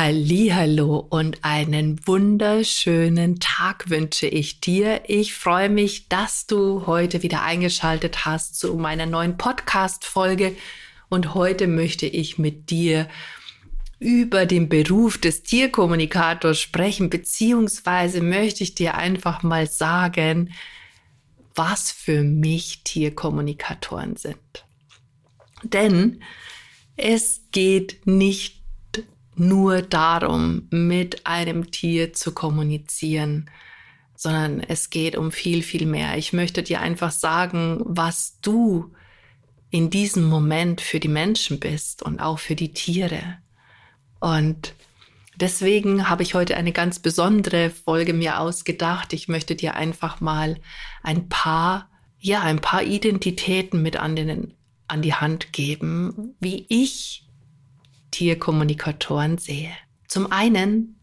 Hallo und einen wunderschönen Tag wünsche ich dir. Ich freue mich, dass du heute wieder eingeschaltet hast zu meiner neuen Podcast Folge und heute möchte ich mit dir über den Beruf des Tierkommunikators sprechen, beziehungsweise möchte ich dir einfach mal sagen, was für mich Tierkommunikatoren sind. Denn es geht nicht nur darum, mit einem Tier zu kommunizieren, sondern es geht um viel, viel mehr. Ich möchte dir einfach sagen, was du in diesem Moment für die Menschen bist und auch für die Tiere. Und deswegen habe ich heute eine ganz besondere Folge mir ausgedacht. Ich möchte dir einfach mal ein paar, ja, ein paar Identitäten mit an, den, an die Hand geben, wie ich Tierkommunikatoren sehe. Zum einen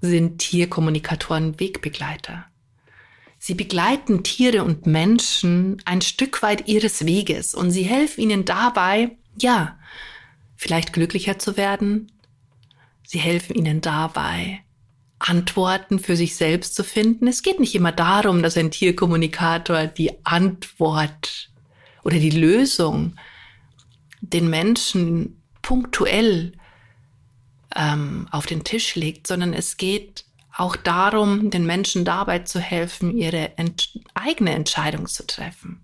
sind Tierkommunikatoren Wegbegleiter. Sie begleiten Tiere und Menschen ein Stück weit ihres Weges und sie helfen ihnen dabei, ja, vielleicht glücklicher zu werden. Sie helfen ihnen dabei, Antworten für sich selbst zu finden. Es geht nicht immer darum, dass ein Tierkommunikator die Antwort oder die Lösung den Menschen punktuell ähm, auf den Tisch legt, sondern es geht auch darum, den Menschen dabei zu helfen, ihre ent eigene Entscheidung zu treffen.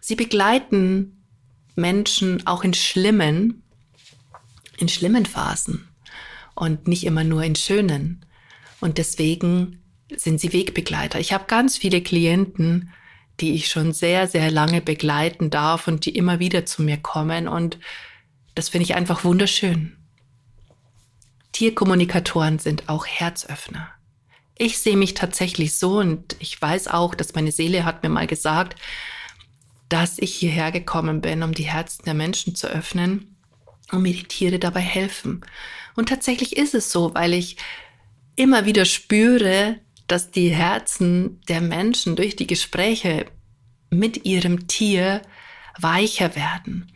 Sie begleiten Menschen auch in schlimmen, in schlimmen Phasen und nicht immer nur in schönen. Und deswegen sind sie Wegbegleiter. Ich habe ganz viele Klienten, die ich schon sehr, sehr lange begleiten darf und die immer wieder zu mir kommen und das finde ich einfach wunderschön. Tierkommunikatoren sind auch Herzöffner. Ich sehe mich tatsächlich so und ich weiß auch, dass meine Seele hat mir mal gesagt, dass ich hierher gekommen bin, um die Herzen der Menschen zu öffnen und mir die Tiere dabei helfen. Und tatsächlich ist es so, weil ich immer wieder spüre, dass die Herzen der Menschen durch die Gespräche mit ihrem Tier weicher werden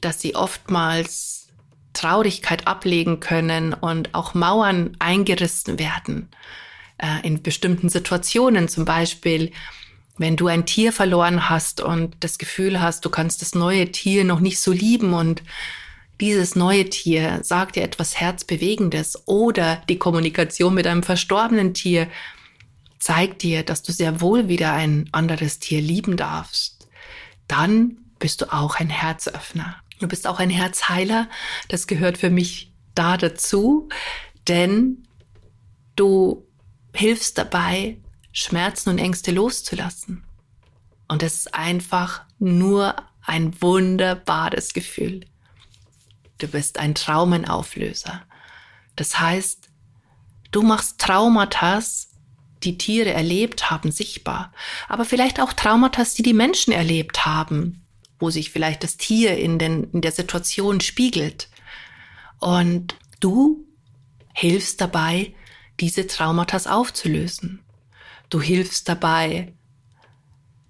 dass sie oftmals Traurigkeit ablegen können und auch Mauern eingerissen werden äh, in bestimmten Situationen. Zum Beispiel, wenn du ein Tier verloren hast und das Gefühl hast, du kannst das neue Tier noch nicht so lieben und dieses neue Tier sagt dir etwas Herzbewegendes oder die Kommunikation mit einem verstorbenen Tier zeigt dir, dass du sehr wohl wieder ein anderes Tier lieben darfst, dann bist du auch ein Herzöffner. Du bist auch ein Herzheiler. Das gehört für mich da dazu, denn du hilfst dabei, Schmerzen und Ängste loszulassen. Und das ist einfach nur ein wunderbares Gefühl. Du bist ein Traumenauflöser. Das heißt, du machst Traumata, die Tiere erlebt haben, sichtbar. Aber vielleicht auch Traumata, die die Menschen erlebt haben, wo sich vielleicht das Tier in, den, in der Situation spiegelt. Und du hilfst dabei, diese Traumata aufzulösen. Du hilfst dabei,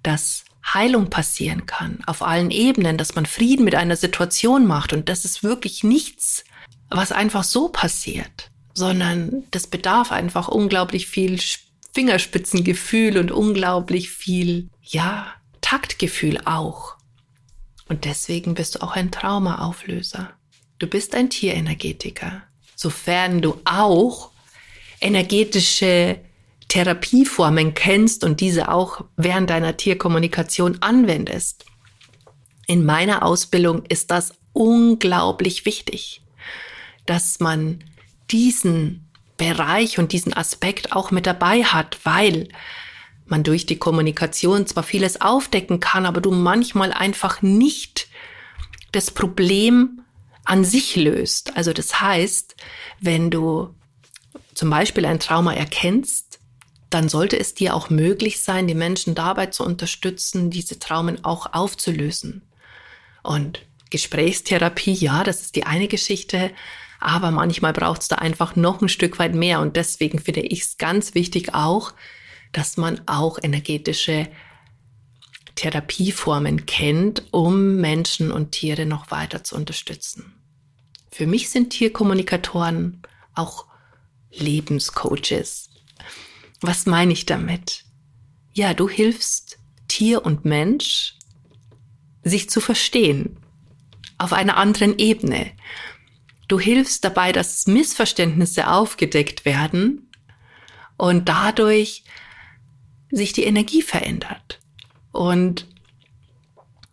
dass Heilung passieren kann auf allen Ebenen, dass man Frieden mit einer Situation macht. Und das ist wirklich nichts, was einfach so passiert, sondern das bedarf einfach unglaublich viel Fingerspitzengefühl und unglaublich viel, ja, Taktgefühl auch. Und deswegen bist du auch ein Traumaauflöser. Du bist ein Tierenergetiker, sofern du auch energetische Therapieformen kennst und diese auch während deiner Tierkommunikation anwendest. In meiner Ausbildung ist das unglaublich wichtig, dass man diesen Bereich und diesen Aspekt auch mit dabei hat, weil man durch die Kommunikation zwar vieles aufdecken kann, aber du manchmal einfach nicht das Problem an sich löst. Also das heißt, wenn du zum Beispiel ein Trauma erkennst, dann sollte es dir auch möglich sein, die Menschen dabei zu unterstützen, diese Traumen auch aufzulösen. Und Gesprächstherapie, ja, das ist die eine Geschichte, aber manchmal braucht es da einfach noch ein Stück weit mehr. Und deswegen finde ich es ganz wichtig auch, dass man auch energetische Therapieformen kennt, um Menschen und Tiere noch weiter zu unterstützen. Für mich sind Tierkommunikatoren auch Lebenscoaches. Was meine ich damit? Ja, du hilfst Tier und Mensch, sich zu verstehen auf einer anderen Ebene. Du hilfst dabei, dass Missverständnisse aufgedeckt werden und dadurch sich die Energie verändert. Und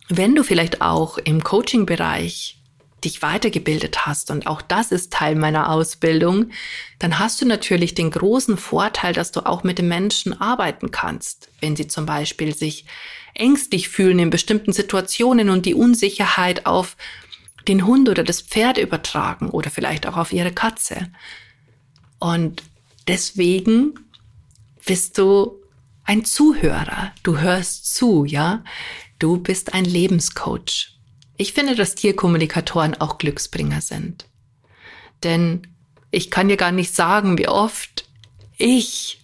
wenn du vielleicht auch im Coaching-Bereich dich weitergebildet hast und auch das ist Teil meiner Ausbildung, dann hast du natürlich den großen Vorteil, dass du auch mit den Menschen arbeiten kannst, wenn sie zum Beispiel sich ängstlich fühlen in bestimmten Situationen und die Unsicherheit auf den Hund oder das Pferd übertragen oder vielleicht auch auf ihre Katze. Und deswegen bist du ein Zuhörer. Du hörst zu, ja? Du bist ein Lebenscoach. Ich finde, dass Tierkommunikatoren auch Glücksbringer sind. Denn ich kann dir gar nicht sagen, wie oft ich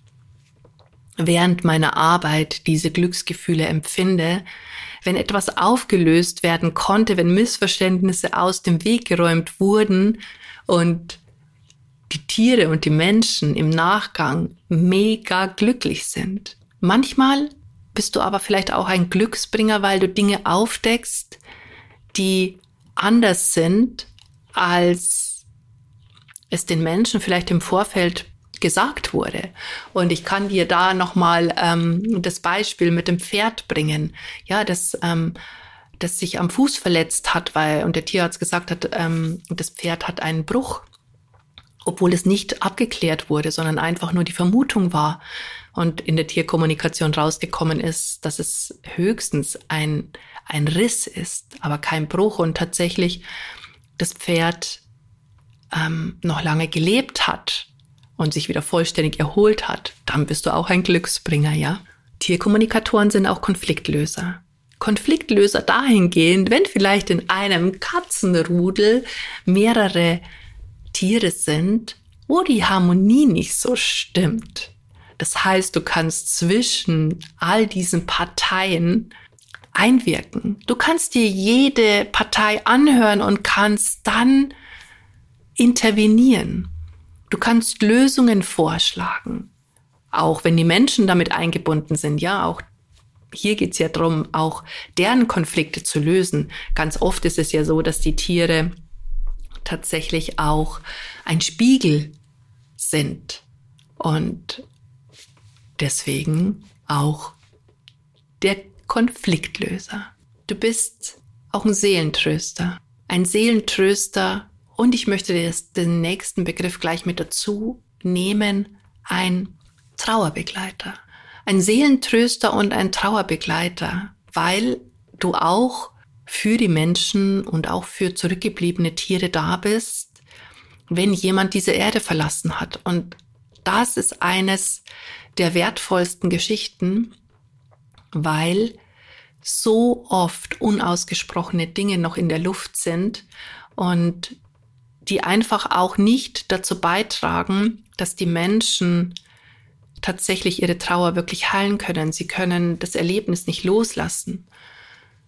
während meiner Arbeit diese Glücksgefühle empfinde, wenn etwas aufgelöst werden konnte, wenn Missverständnisse aus dem Weg geräumt wurden und die Tiere und die Menschen im Nachgang mega glücklich sind. Manchmal bist du aber vielleicht auch ein Glücksbringer, weil du Dinge aufdeckst, die anders sind, als es den Menschen vielleicht im Vorfeld gesagt wurde. Und ich kann dir da nochmal ähm, das Beispiel mit dem Pferd bringen. Ja, das, ähm, das sich am Fuß verletzt hat, weil, und der Tierarzt gesagt hat, ähm, das Pferd hat einen Bruch, obwohl es nicht abgeklärt wurde, sondern einfach nur die Vermutung war. Und in der Tierkommunikation rausgekommen ist, dass es höchstens ein, ein Riss ist, aber kein Bruch und tatsächlich das Pferd ähm, noch lange gelebt hat und sich wieder vollständig erholt hat, dann bist du auch ein Glücksbringer, ja? Tierkommunikatoren sind auch Konfliktlöser. Konfliktlöser dahingehend, wenn vielleicht in einem Katzenrudel mehrere Tiere sind, wo die Harmonie nicht so stimmt. Das heißt, du kannst zwischen all diesen Parteien einwirken. Du kannst dir jede Partei anhören und kannst dann intervenieren. Du kannst Lösungen vorschlagen, auch wenn die Menschen damit eingebunden sind. Ja, auch hier geht's ja drum, auch deren Konflikte zu lösen. Ganz oft ist es ja so, dass die Tiere tatsächlich auch ein Spiegel sind und deswegen auch der Konfliktlöser. Du bist auch ein Seelentröster. Ein Seelentröster und ich möchte das, den nächsten Begriff gleich mit dazu nehmen, ein Trauerbegleiter. Ein Seelentröster und ein Trauerbegleiter, weil du auch für die Menschen und auch für zurückgebliebene Tiere da bist, wenn jemand diese Erde verlassen hat. Und das ist eines der wertvollsten Geschichten, weil so oft unausgesprochene Dinge noch in der Luft sind und die einfach auch nicht dazu beitragen, dass die Menschen tatsächlich ihre Trauer wirklich heilen können. Sie können das Erlebnis nicht loslassen.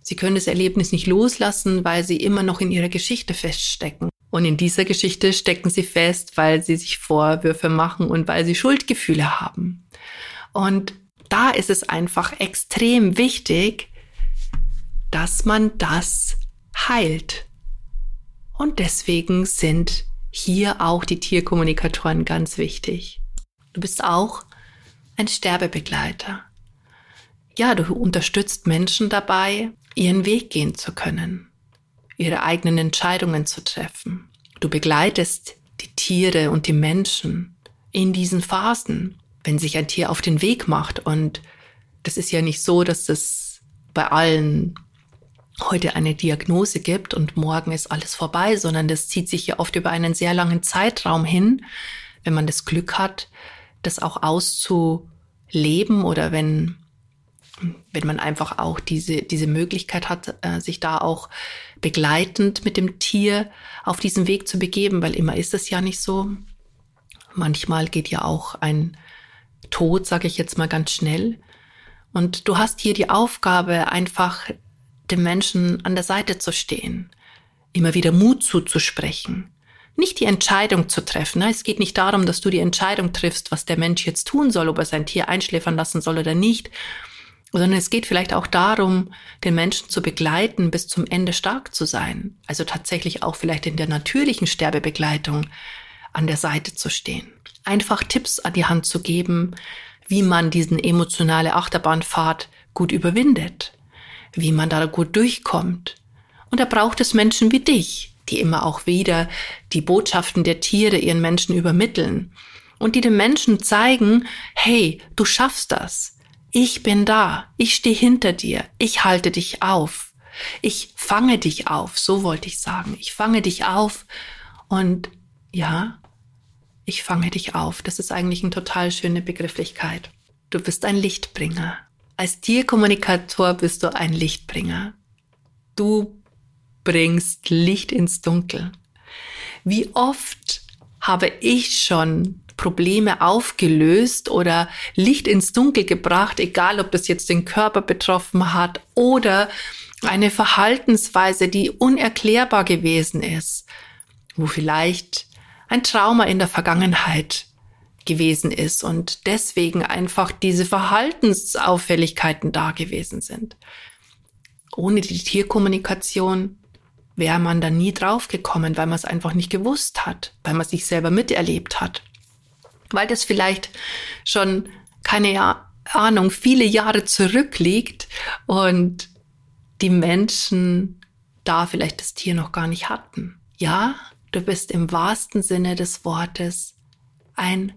Sie können das Erlebnis nicht loslassen, weil sie immer noch in ihrer Geschichte feststecken. Und in dieser Geschichte stecken sie fest, weil sie sich Vorwürfe machen und weil sie Schuldgefühle haben. Und da ist es einfach extrem wichtig, dass man das heilt. Und deswegen sind hier auch die Tierkommunikatoren ganz wichtig. Du bist auch ein Sterbebegleiter. Ja, du unterstützt Menschen dabei, ihren Weg gehen zu können, ihre eigenen Entscheidungen zu treffen. Du begleitest die Tiere und die Menschen in diesen Phasen, wenn sich ein Tier auf den Weg macht. Und das ist ja nicht so, dass das bei allen heute eine Diagnose gibt und morgen ist alles vorbei, sondern das zieht sich ja oft über einen sehr langen Zeitraum hin, wenn man das Glück hat, das auch auszuleben oder wenn, wenn man einfach auch diese, diese Möglichkeit hat, äh, sich da auch begleitend mit dem Tier auf diesen Weg zu begeben, weil immer ist es ja nicht so. Manchmal geht ja auch ein Tod, sage ich jetzt mal ganz schnell. Und du hast hier die Aufgabe, einfach dem Menschen an der Seite zu stehen, immer wieder Mut zuzusprechen, nicht die Entscheidung zu treffen. Es geht nicht darum, dass du die Entscheidung triffst, was der Mensch jetzt tun soll, ob er sein Tier einschläfern lassen soll oder nicht, sondern es geht vielleicht auch darum, den Menschen zu begleiten, bis zum Ende stark zu sein. Also tatsächlich auch vielleicht in der natürlichen Sterbebegleitung an der Seite zu stehen. Einfach Tipps an die Hand zu geben, wie man diesen emotionale Achterbahnfahrt gut überwindet, wie man da gut durchkommt. Und da braucht es Menschen wie dich, die immer auch wieder die Botschaften der Tiere ihren Menschen übermitteln und die den Menschen zeigen, hey, du schaffst das. Ich bin da. Ich stehe hinter dir. Ich halte dich auf. Ich fange dich auf. So wollte ich sagen. Ich fange dich auf. Und ja, ich fange dich auf. Das ist eigentlich eine total schöne Begrifflichkeit. Du bist ein Lichtbringer. Als Tierkommunikator bist du ein Lichtbringer. Du bringst Licht ins Dunkel. Wie oft habe ich schon Probleme aufgelöst oder Licht ins Dunkel gebracht, egal ob es jetzt den Körper betroffen hat oder eine Verhaltensweise, die unerklärbar gewesen ist, wo vielleicht ein Trauma in der Vergangenheit gewesen ist und deswegen einfach diese Verhaltensauffälligkeiten da gewesen sind. Ohne die Tierkommunikation wäre man da nie drauf gekommen, weil man es einfach nicht gewusst hat, weil man sich selber miterlebt hat weil das vielleicht schon keine Ahnung, viele Jahre zurückliegt und die Menschen da vielleicht das Tier noch gar nicht hatten. Ja, du bist im wahrsten Sinne des Wortes ein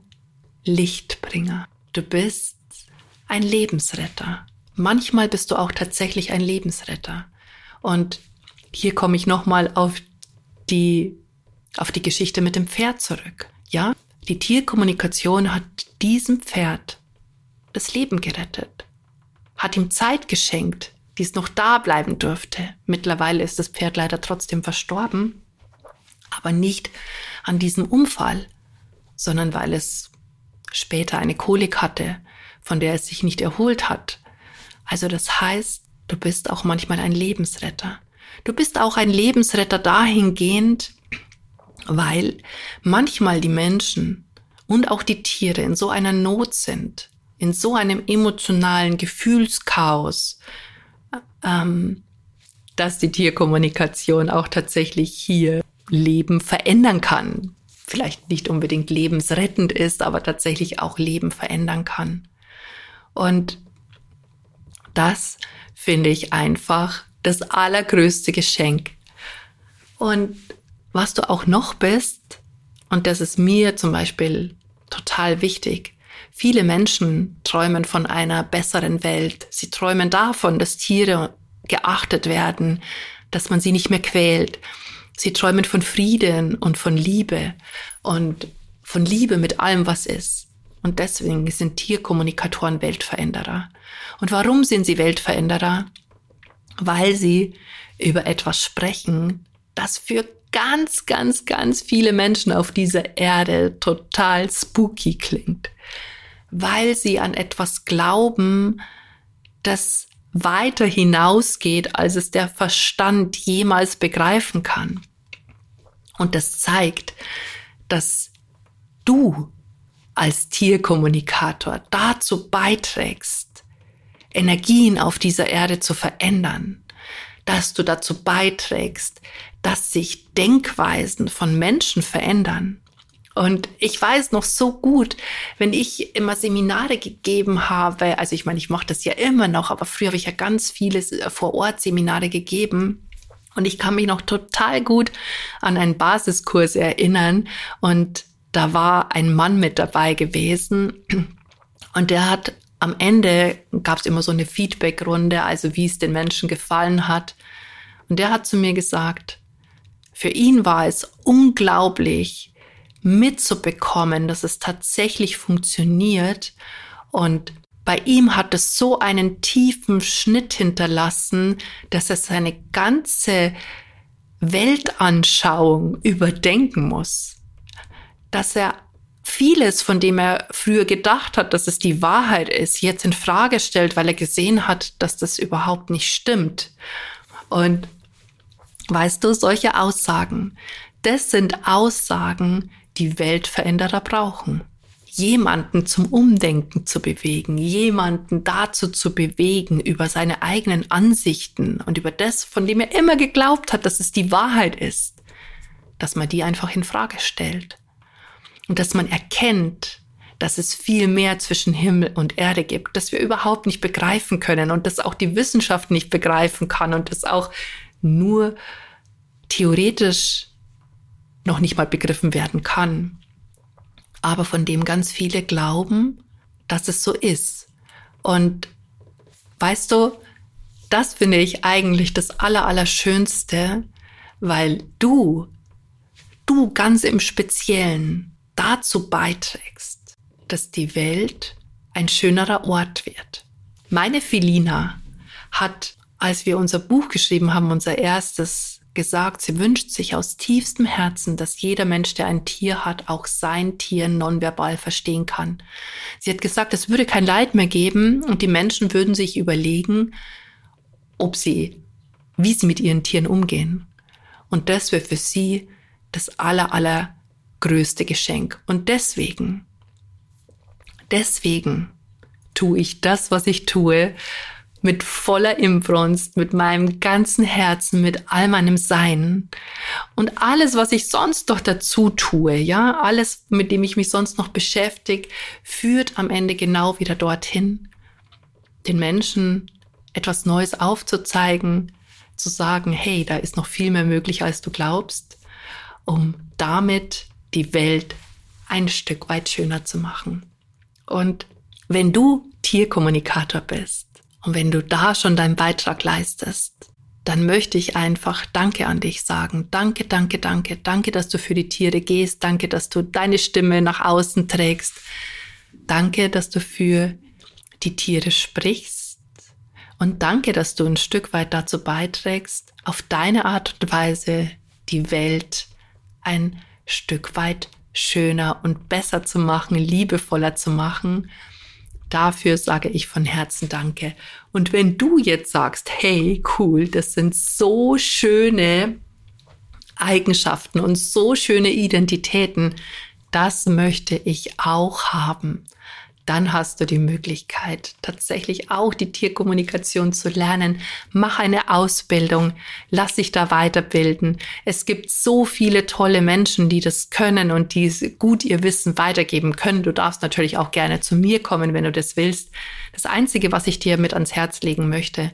Lichtbringer. Du bist ein Lebensretter. Manchmal bist du auch tatsächlich ein Lebensretter. Und hier komme ich nochmal auf die, auf die Geschichte mit dem Pferd zurück. Ja, die Tierkommunikation hat diesem Pferd das Leben gerettet, hat ihm Zeit geschenkt, die es noch da bleiben durfte. Mittlerweile ist das Pferd leider trotzdem verstorben, aber nicht an diesem Unfall, sondern weil es später eine Kolik hatte, von der es sich nicht erholt hat. Also das heißt, du bist auch manchmal ein Lebensretter. Du bist auch ein Lebensretter dahingehend, weil manchmal die Menschen und auch die Tiere in so einer Not sind, in so einem emotionalen Gefühlschaos, ähm, dass die Tierkommunikation auch tatsächlich hier Leben verändern kann. Vielleicht nicht unbedingt lebensrettend ist, aber tatsächlich auch Leben verändern kann. Und das finde ich einfach das allergrößte Geschenk. Und was du auch noch bist, und das ist mir zum Beispiel total wichtig. Viele Menschen träumen von einer besseren Welt. Sie träumen davon, dass Tiere geachtet werden, dass man sie nicht mehr quält. Sie träumen von Frieden und von Liebe und von Liebe mit allem, was ist. Und deswegen sind Tierkommunikatoren Weltveränderer. Und warum sind sie Weltveränderer? Weil sie über etwas sprechen, das für ganz, ganz, ganz viele Menschen auf dieser Erde total spooky klingt, weil sie an etwas glauben, das weiter hinausgeht, als es der Verstand jemals begreifen kann. Und das zeigt, dass du als Tierkommunikator dazu beiträgst, Energien auf dieser Erde zu verändern, dass du dazu beiträgst, dass sich Denkweisen von Menschen verändern. Und ich weiß noch so gut, wenn ich immer Seminare gegeben habe, also ich meine, ich mache das ja immer noch, aber früher habe ich ja ganz viele äh, Vor-Ort-Seminare gegeben. Und ich kann mich noch total gut an einen Basiskurs erinnern. Und da war ein Mann mit dabei gewesen. Und der hat am Ende gab es immer so eine Feedback-Runde, also wie es den Menschen gefallen hat. Und der hat zu mir gesagt, für ihn war es unglaublich, mitzubekommen, dass es tatsächlich funktioniert. Und bei ihm hat es so einen tiefen Schnitt hinterlassen, dass er seine ganze Weltanschauung überdenken muss. Dass er vieles, von dem er früher gedacht hat, dass es die Wahrheit ist, jetzt in Frage stellt, weil er gesehen hat, dass das überhaupt nicht stimmt. Und weißt du, solche Aussagen, das sind Aussagen, die Weltveränderer brauchen. Jemanden zum Umdenken zu bewegen, jemanden dazu zu bewegen, über seine eigenen Ansichten und über das, von dem er immer geglaubt hat, dass es die Wahrheit ist, dass man die einfach in Frage stellt und dass man erkennt, dass es viel mehr zwischen Himmel und Erde gibt, dass wir überhaupt nicht begreifen können und dass auch die Wissenschaft nicht begreifen kann und dass auch nur theoretisch noch nicht mal begriffen werden kann, aber von dem ganz viele glauben, dass es so ist. Und weißt du, das finde ich eigentlich das Allerallerschönste, weil du, du ganz im Speziellen dazu beiträgst, dass die Welt ein schönerer Ort wird. Meine Filina hat, als wir unser Buch geschrieben haben, unser erstes, gesagt, sie wünscht sich aus tiefstem Herzen, dass jeder Mensch, der ein Tier hat, auch sein Tier nonverbal verstehen kann. Sie hat gesagt, es würde kein Leid mehr geben und die Menschen würden sich überlegen, ob sie, wie sie mit ihren Tieren umgehen. Und das wäre für sie das aller, aller größte Geschenk. Und deswegen, deswegen tue ich das, was ich tue, mit voller Imbrunst, mit meinem ganzen Herzen, mit all meinem Sein. Und alles, was ich sonst doch dazu tue, ja, alles, mit dem ich mich sonst noch beschäftige, führt am Ende genau wieder dorthin, den Menschen etwas Neues aufzuzeigen, zu sagen, hey, da ist noch viel mehr möglich, als du glaubst, um damit die Welt ein Stück weit schöner zu machen. Und wenn du Tierkommunikator bist und wenn du da schon deinen Beitrag leistest, dann möchte ich einfach Danke an dich sagen. Danke, danke, danke. Danke, dass du für die Tiere gehst. Danke, dass du deine Stimme nach außen trägst. Danke, dass du für die Tiere sprichst. Und danke, dass du ein Stück weit dazu beiträgst, auf deine Art und Weise die Welt ein Stück weit schöner und besser zu machen, liebevoller zu machen. Dafür sage ich von Herzen Danke. Und wenn du jetzt sagst, hey, cool, das sind so schöne Eigenschaften und so schöne Identitäten, das möchte ich auch haben dann hast du die Möglichkeit, tatsächlich auch die Tierkommunikation zu lernen. Mach eine Ausbildung, lass dich da weiterbilden. Es gibt so viele tolle Menschen, die das können und die gut ihr Wissen weitergeben können. Du darfst natürlich auch gerne zu mir kommen, wenn du das willst. Das Einzige, was ich dir mit ans Herz legen möchte,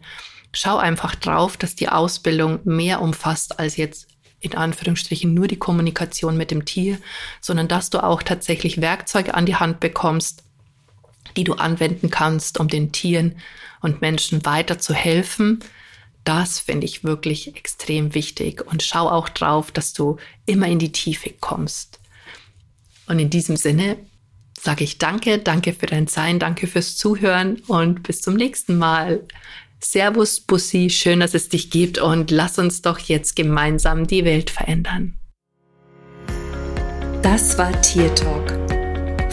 schau einfach drauf, dass die Ausbildung mehr umfasst als jetzt in Anführungsstrichen nur die Kommunikation mit dem Tier, sondern dass du auch tatsächlich Werkzeuge an die Hand bekommst, die du anwenden kannst, um den Tieren und Menschen weiter zu helfen. Das finde ich wirklich extrem wichtig und schau auch drauf, dass du immer in die Tiefe kommst. Und in diesem Sinne sage ich danke, danke für dein Sein, danke fürs Zuhören und bis zum nächsten Mal. Servus, Bussi, schön, dass es dich gibt und lass uns doch jetzt gemeinsam die Welt verändern. Das war Tier Talk